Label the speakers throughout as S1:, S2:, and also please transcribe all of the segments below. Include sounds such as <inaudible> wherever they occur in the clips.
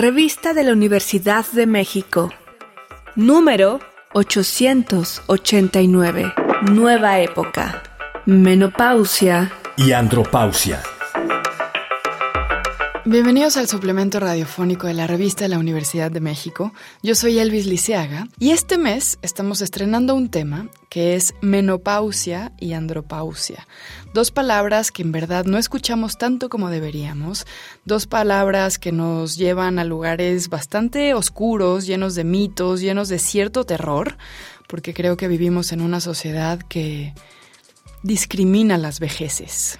S1: Revista de la Universidad de México. Número 889. Nueva época. Menopausia.
S2: Y andropausia.
S3: Bienvenidos al suplemento radiofónico de la revista de la Universidad de México. Yo soy Elvis Liceaga y este mes estamos estrenando un tema que es menopausia y andropausia. Dos palabras que en verdad no escuchamos tanto como deberíamos, dos palabras que nos llevan a lugares bastante oscuros, llenos de mitos, llenos de cierto terror, porque creo que vivimos en una sociedad que discrimina las vejeces.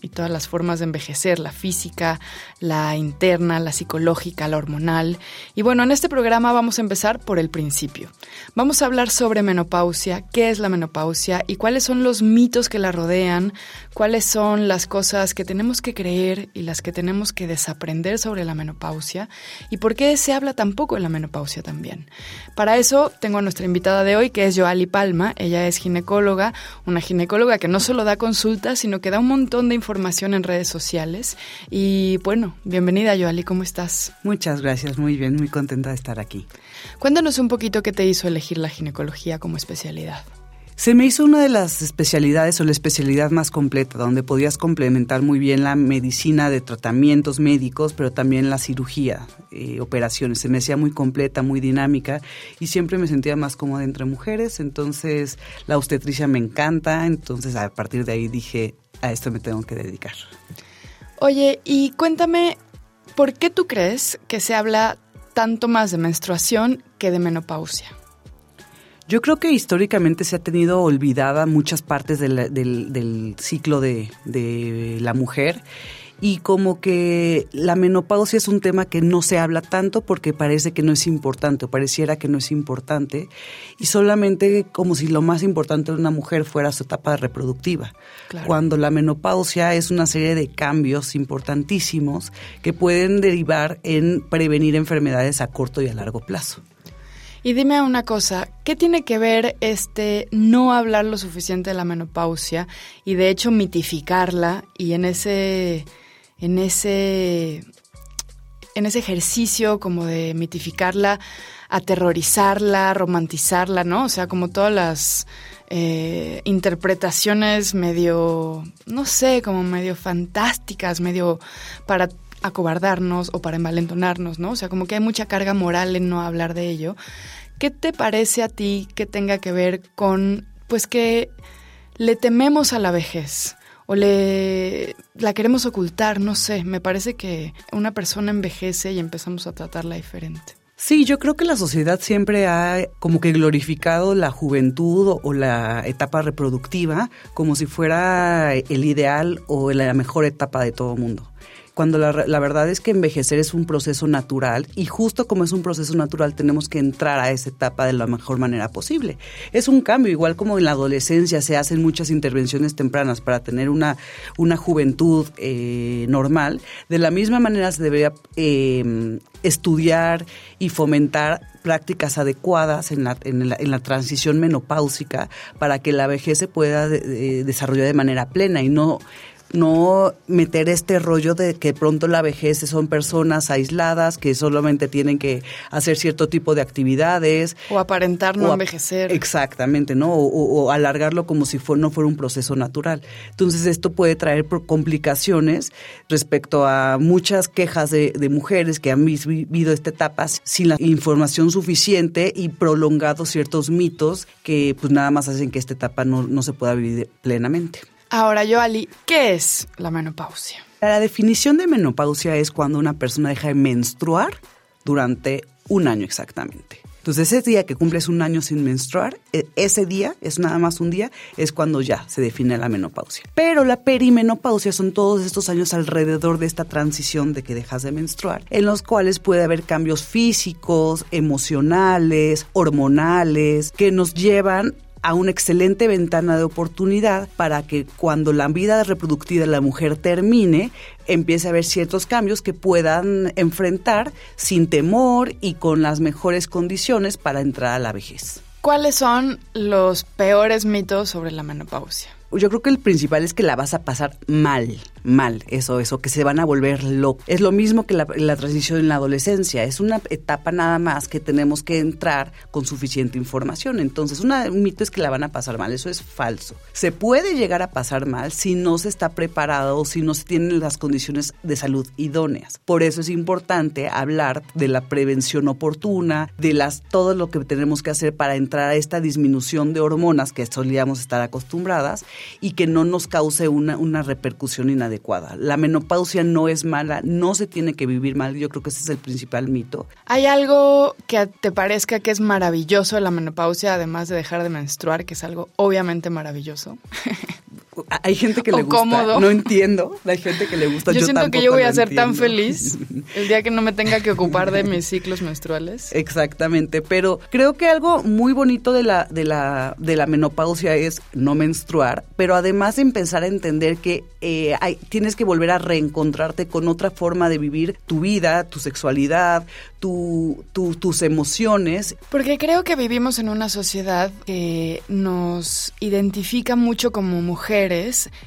S3: Y todas las formas de envejecer, la física, la interna, la psicológica, la hormonal. Y bueno, en este programa vamos a empezar por el principio. Vamos a hablar sobre menopausia, qué es la menopausia y cuáles son los mitos que la rodean, cuáles son las cosas que tenemos que creer y las que tenemos que desaprender sobre la menopausia y por qué se habla tan poco de la menopausia también. Para eso tengo a nuestra invitada de hoy, que es Joali Palma. Ella es ginecóloga, una ginecóloga que no solo da consultas, sino que da un montón de información en redes sociales. Y bueno, bienvenida Yoali, ¿cómo estás?
S4: Muchas gracias, muy bien, muy contenta de estar aquí.
S3: Cuéntanos un poquito qué te hizo elegir la ginecología como especialidad.
S4: Se me hizo una de las especialidades o la especialidad más completa, donde podías complementar muy bien la medicina de tratamientos médicos, pero también la cirugía, eh, operaciones. Se me hacía muy completa, muy dinámica y siempre me sentía más cómoda entre mujeres. Entonces la obstetricia me encanta. Entonces a partir de ahí dije, a esto me tengo que dedicar.
S3: Oye, y cuéntame, ¿por qué tú crees que se habla tanto más de menstruación que de menopausia?
S4: Yo creo que históricamente se ha tenido olvidada muchas partes del, ciclo de, de la mujer y como que la menopausia es un tema que no se habla tanto porque parece que no es importante o pareciera que no es importante y solamente como si lo más importante de una mujer fuera su etapa reproductiva. Cuando la menopausia es una serie de cambios importantísimos que pueden derivar en prevenir enfermedades a corto y a largo plazo.
S3: Y dime una cosa, ¿qué tiene que ver este no hablar lo suficiente de la menopausia y de hecho mitificarla y en ese en ese en ese ejercicio como de mitificarla, aterrorizarla, romantizarla, ¿no? O sea, como todas las eh, interpretaciones medio, no sé, como medio fantásticas, medio para acobardarnos o para envalentonarnos, ¿no? O sea, como que hay mucha carga moral en no hablar de ello. ¿Qué te parece a ti que tenga que ver con, pues que le tememos a la vejez? O le la queremos ocultar, no sé, me parece que una persona envejece y empezamos a tratarla diferente.
S4: Sí, yo creo que la sociedad siempre ha como que glorificado la juventud o la etapa reproductiva como si fuera el ideal o la mejor etapa de todo mundo cuando la, verdad es que envejecer es un proceso natural y justo como es un proceso natural tenemos que entrar a esa etapa de la mejor manera posible. Es un cambio, igual como en la adolescencia se hacen muchas intervenciones tempranas para tener una, una juventud eh, normal, de la misma manera se debería em, estudiar y fomentar prácticas adecuadas en la, en la, transición menopáusica para que la vejez se pueda desarrollar de manera plena y no no meter este rollo de que pronto la vejez son personas aisladas que solamente tienen que hacer cierto tipo de actividades.
S3: O aparentar no envejecer.
S4: Exactamente, ¿no? O, alargarlo como si no fuera un proceso natural. Entonces esto puede traer complicaciones respecto a muchas quejas de, mujeres que han vivido esta etapa sin la información suficiente y prolongado ciertos mitos que pues nada más hacen que esta etapa no, no se pueda vivir plenamente.
S3: Ahora, Joali, ¿qué es la menopausia?
S4: La definición de menopausia es cuando una persona deja de menstruar durante un año exactamente. Entonces, ese día que cumples un año sin menstruar, e, ese día, es nada más un día, es cuando ya se define la menopausia. Pero la perimenopausia son todos estos años alrededor de esta transición de que dejas de menstruar, en los cuales puede haber cambios físicos, emocionales, hormonales, que nos llevan a una excelente ventana de oportunidad para que cuando la vida reproductiva de la mujer termine, empiece a haber ciertos cambios que puedan enfrentar sin temor y con las mejores condiciones para entrar a la vejez.
S3: ¿Cuáles son los peores mitos sobre la menopausia?
S4: Yo creo que el principal es que la vas a pasar mal. Mal, eso, eso, que se van a volver locos. Es lo mismo que la, transición en la adolescencia, es una etapa nada más que tenemos que entrar con suficiente información. Entonces, un mito es que la van a pasar mal, eso es falso. Se puede llegar a pasar mal si no se está preparado o si no se tienen las condiciones de salud idóneas. Por eso es importante hablar de la prevención oportuna, de las todo lo que tenemos que hacer para entrar a esta disminución de hormonas que solíamos estar acostumbradas y que no nos cause una, una repercusión inadecuada La menopausia no es mala, no se tiene que vivir mal, yo creo que ese es el principal mito.
S3: ¿Hay algo que te parezca que es maravilloso de la menopausia, además de dejar de menstruar, que es algo obviamente maravilloso? <laughs>
S4: Hay gente que le gusta. Cómodo. No entiendo. Hay gente que le gusta.
S3: Yo, siento que yo voy a ser tan feliz el día que no me tenga que ocupar de mis ciclos menstruales.
S4: Exactamente. Pero creo que algo muy bonito de la, de la, de la menopausia es no menstruar, pero además empezar a entender que eh, hay, tienes que volver a reencontrarte con otra forma de vivir tu vida, tu sexualidad, tu, tus emociones.
S3: Porque creo que vivimos en una sociedad que nos identifica mucho como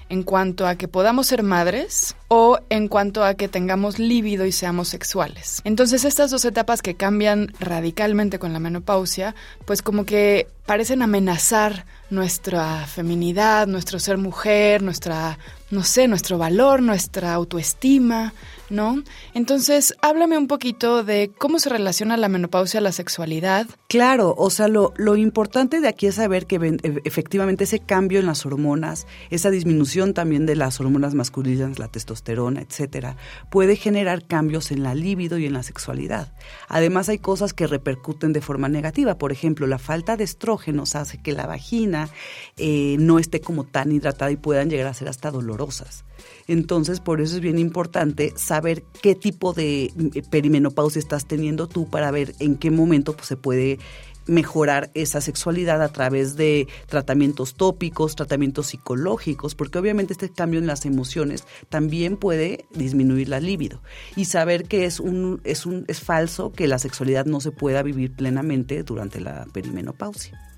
S3: en cuanto a que podamos ser madres o en cuanto a que tengamos líbido y seamos sexuales. Entonces estas dos etapas que cambian radicalmente con la menopausia, pues como que parecen amenazar nuestra feminidad, nuestro ser mujer, nuestra, no sé, nuestro valor, nuestra autoestima, ¿no? Entonces, háblame un poquito de cómo se relaciona la menopausia a la sexualidad.
S4: Claro, o sea, lo, lo importante de aquí es saber que e, efectivamente ese cambio en las hormonas, esa disminución también de las hormonas masculinas, la testosterona, etcétera, puede generar cambios en la libido y en la sexualidad. Además, hay cosas que repercuten de forma negativa. Por ejemplo, la falta de estrógenos hace que la vagina eh, no esté como tan hidratada y puedan llegar a ser hasta dolorosas. Entonces, por eso es bien importante saber qué tipo de eh, perimenopausia estás teniendo tú para ver en qué momento pues, se puede mejorar esa sexualidad a través de tratamientos tópicos, tratamientos psicológicos, porque obviamente este cambio en las emociones también puede disminuir la libido y saber que es un es un es falso que la sexualidad no se pueda vivir plenamente durante la perimenopausia.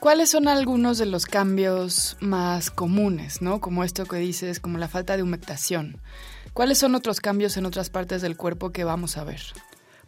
S3: ¿Cuáles son algunos de los cambios más comunes, ¿no? Como esto que dices, como la falta de humectación. ¿Cuáles son otros cambios en otras partes del cuerpo que vamos a ver?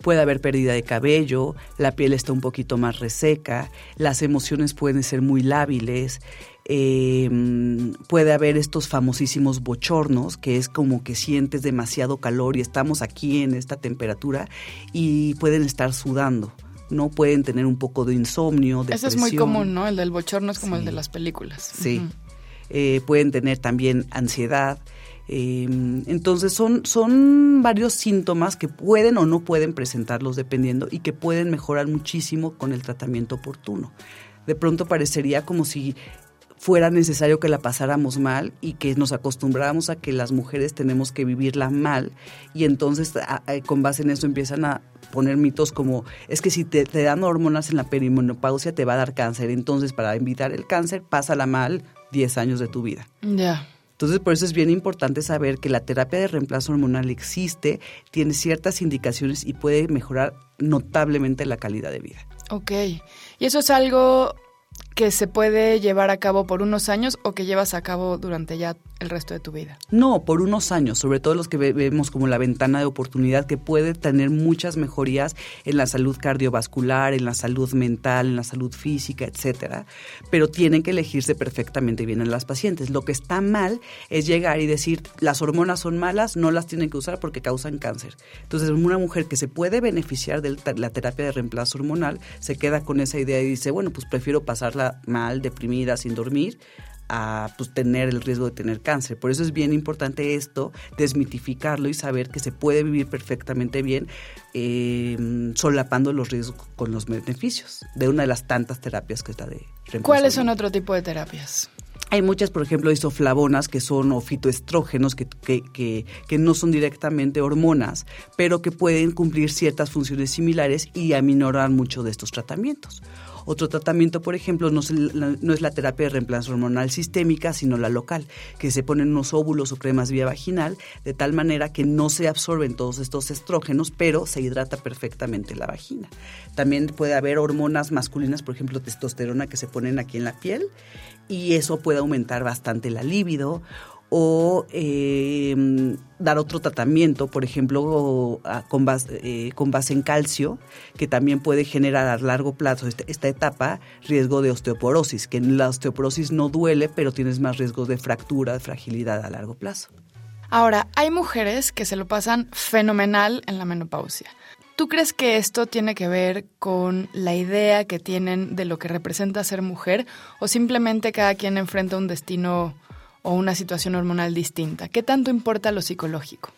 S4: Puede haber pérdida de cabello, la piel está un poquito más reseca, las emociones pueden ser muy lábiles, em, puede haber estos famosísimos bochornos, que es como que sientes demasiado calor y estamos aquí en esta temperatura y pueden estar sudando no pueden tener un poco de insomnio,
S3: Ese es muy común, ¿no? El del bochorno es como el de las películas.
S4: Sí. Eh, pueden tener también ansiedad. Em, entonces son, son varios síntomas que pueden o no pueden presentarlos dependiendo y que pueden mejorar muchísimo con el tratamiento oportuno. De pronto parecería como si fuera necesario que la pasáramos mal y que nos acostumbráramos a que las mujeres tenemos que vivirla mal y entonces con base en eso empiezan a poner mitos como es que si te, dan hormonas en la perimenopausia te va a dar cáncer, entonces para evitar el cáncer pásala mal 10 años de tu vida.
S3: Ya.
S4: Entonces, por eso es bien importante saber que la terapia de reemplazo hormonal existe, tiene ciertas indicaciones y puede mejorar notablemente la calidad de vida.
S3: Ok. ¿Y eso es algo que se puede llevar a cabo por unos años o que llevas a cabo durante ya el resto de tu vida?
S4: No, por unos años, sobre todo los que vemos como la ventana de oportunidad que puede tener muchas mejorías en la salud cardiovascular, en la salud mental, en la salud física, etcétera, pero tienen que elegirse perfectamente bien en las pacientes. Lo que está mal es llegar y decir, las hormonas son malas, no las tienen que usar porque causan cáncer. Entonces, una mujer que se puede beneficiar de la terapia de reemplazo hormonal se queda con esa idea y dice, bueno, pues prefiero pasarla mal, deprimida, sin dormir, a pues, tener el riesgo de tener cáncer. Por eso es bien importante esto, desmitificarlo y saber que se puede vivir perfectamente bien em, solapando los riesgos con los beneficios de una de las tantas terapias que está de
S3: ¿Cuáles son otro tipo de terapias?
S4: Hay muchas, por ejemplo, isoflavonas que son o fitoestrógenos que, que, que, no son directamente hormonas, pero que pueden cumplir ciertas funciones similares y aminorar mucho de estos tratamientos. Otro tratamiento, por ejemplo, no es, la, terapia de reemplazo hormonal sistémica, sino la local, que se ponen unos óvulos o cremas vía vaginal, de tal manera que no se absorben todos estos estrógenos, pero se hidrata perfectamente la vagina. También puede haber hormonas masculinas, por ejemplo, testosterona, que se ponen aquí en la piel, y eso puede aumentar bastante la libido o eh, dar otro tratamiento, por ejemplo, con base, eh, con base, en calcio, que también puede generar a largo plazo esta, esta, etapa riesgo de osteoporosis, que la osteoporosis no duele, pero tienes más riesgo de fractura, de fragilidad a largo plazo.
S3: Ahora, hay mujeres que se lo pasan fenomenal en la menopausia. ¿Tú crees que esto tiene que ver con la idea que tienen de lo que representa ser mujer o simplemente cada quien enfrenta un destino o una situación hormonal distinta? ¿Qué tanto importa lo psicológico?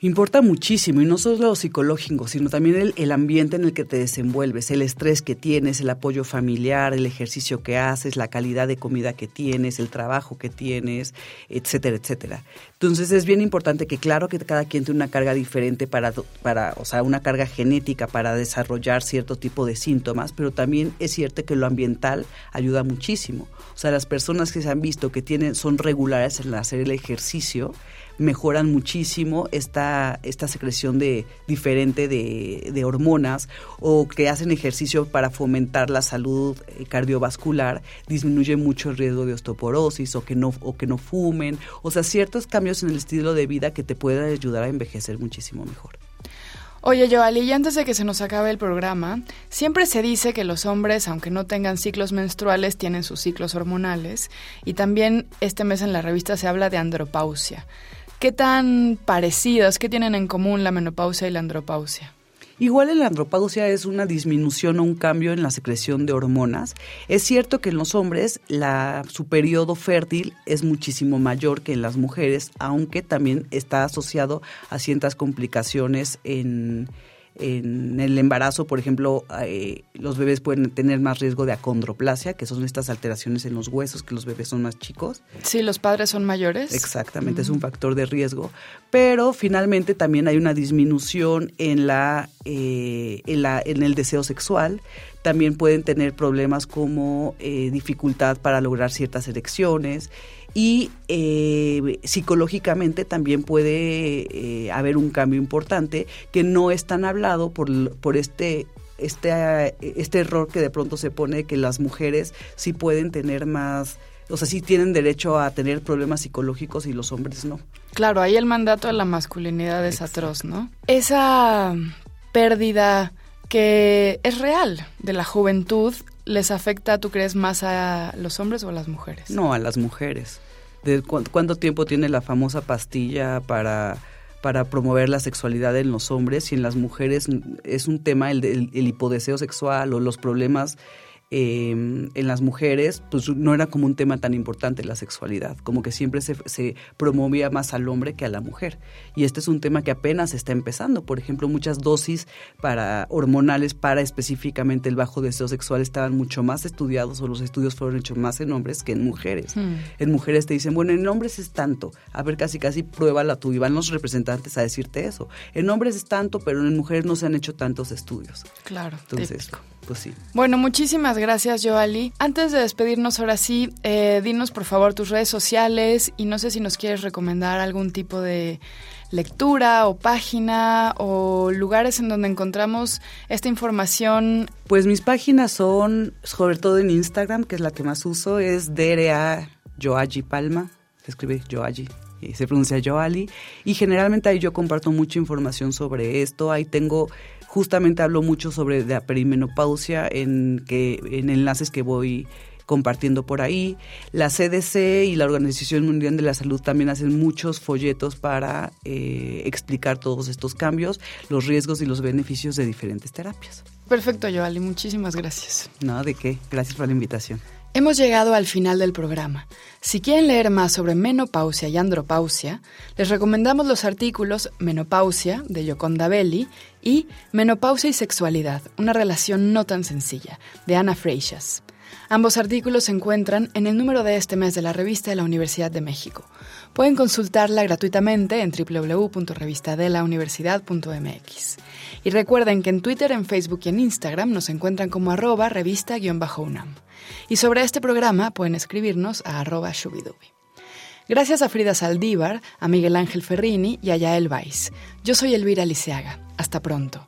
S4: Importa muchísimo, y no solo lo psicológico, sino también el, el, ambiente en el que te desenvuelves, el estrés que tienes, el apoyo familiar, el ejercicio que haces, la calidad de comida que tienes, el trabajo que tienes, etcétera, etcétera. Entonces es bien importante que claro que cada quien tiene una carga diferente para, para, o sea, una carga genética para desarrollar cierto tipo de síntomas, pero también es cierto que lo ambiental ayuda muchísimo. O sea, las personas que se han visto que tienen, son regulares en hacer el ejercicio, mejoran muchísimo esta, esta secreción de diferente de, de, hormonas o que hacen ejercicio para fomentar la salud eh, cardiovascular, disminuye mucho el riesgo de osteoporosis o que no, o que no fumen, o sea, ciertos cambios en el estilo de vida que te pueden ayudar a envejecer muchísimo mejor.
S3: Oye, Joali, y antes de que se nos acabe el programa, siempre se dice que los hombres, aunque no tengan ciclos menstruales, tienen sus ciclos hormonales. Y también este mes en la revista se habla de andropausia. ¿Qué tan parecidas, qué tienen en común la menopausia y la andropausia?
S4: Igual en la andropausia es una disminución o un cambio en la secreción de hormonas. Es cierto que en los hombres la, su periodo fértil es muchísimo mayor que en las mujeres, aunque también está asociado a ciertas complicaciones en, en el embarazo, por ejemplo, eh, los bebés pueden tener más riesgo de acondroplasia, que son estas alteraciones en los huesos, que los bebés son más chicos.
S3: Sí, los padres son mayores.
S4: Exactamente, es un factor de riesgo. Pero finalmente también hay una disminución en, la, eh, en, la, en el deseo sexual. También pueden tener problemas como eh, dificultad para lograr ciertas erecciones y eh, psicológicamente también puede eh, haber un cambio importante que no es tan hablado por, por este este, este error que de pronto se pone que las mujeres sí pueden tener más, o sea, sí tienen derecho a tener problemas psicológicos y los hombres no.
S3: Claro, ahí el mandato de la masculinidad es atroz, ¿no? Esa pérdida que es real de la juventud les afecta, ¿tú crees, más a los hombres o a las mujeres?
S4: No, a las mujeres. ¿De cuánto tiempo tiene la famosa pastilla para, para promover la sexualidad en los hombres y en las mujeres es un tema el, el hipodeseo sexual o los problemas eh, en las mujeres, pues no era como un tema tan importante la sexualidad, como que siempre se, se, promovía más al hombre que a la mujer. Y este es un tema que apenas está empezando. Por ejemplo, muchas dosis para hormonales para específicamente el bajo deseo sexual estaban mucho más estudiados o los estudios fueron hechos más en hombres que en mujeres. Hmm. En mujeres te dicen, bueno, en hombres es tanto. A ver, casi casi pruébala tú. Y van los representantes a decirte eso. En hombres es tanto, pero en mujeres no se han hecho tantos estudios.
S3: Claro.
S4: Entonces, típico. Pues sí.
S3: Bueno, muchísimas gracias, Joali. Antes de despedirnos ahora sí, eh, dinos por favor tus redes sociales y no sé si nos quieres recomendar algún tipo de lectura o página o lugares en donde encontramos esta información.
S4: Pues mis páginas son, sobre todo en Instagram, que es la que más uso, es DRA Joaji Palma, se escribe Joaji y se pronuncia Joali, y generalmente ahí yo comparto mucha información sobre esto, ahí tengo justamente hablo mucho sobre la perimenopausia en, que, en enlaces que voy compartiendo por ahí. La CDC y la Organización Mundial de la Salud también hacen muchos folletos para eh, explicar todos estos cambios, los riesgos y los beneficios de diferentes terapias.
S3: Perfecto, Joali, muchísimas gracias.
S4: No, de qué. Gracias por la invitación.
S3: Hemos llegado al final del programa. Si quieren leer más sobre menopausia y andropausia, les recomendamos los artículos Menopausia de Yoconda Belli y Menopausia y sexualidad, una relación no tan sencilla, de Ana Freixas. Ambos artículos se encuentran en el número de este mes de la revista de la Universidad de México. Pueden consultarla gratuitamente en www.revistadelauniversidad.mx. Y recuerden que en Twitter, en Facebook y en Instagram nos encuentran como arroba revista-unam. Y sobre este programa pueden escribirnos a arroba shubidubi. Gracias a Frida Saldívar, a Miguel Ángel Ferrini y a Yael Weiss. Yo soy Elvira Liceaga. Hasta pronto.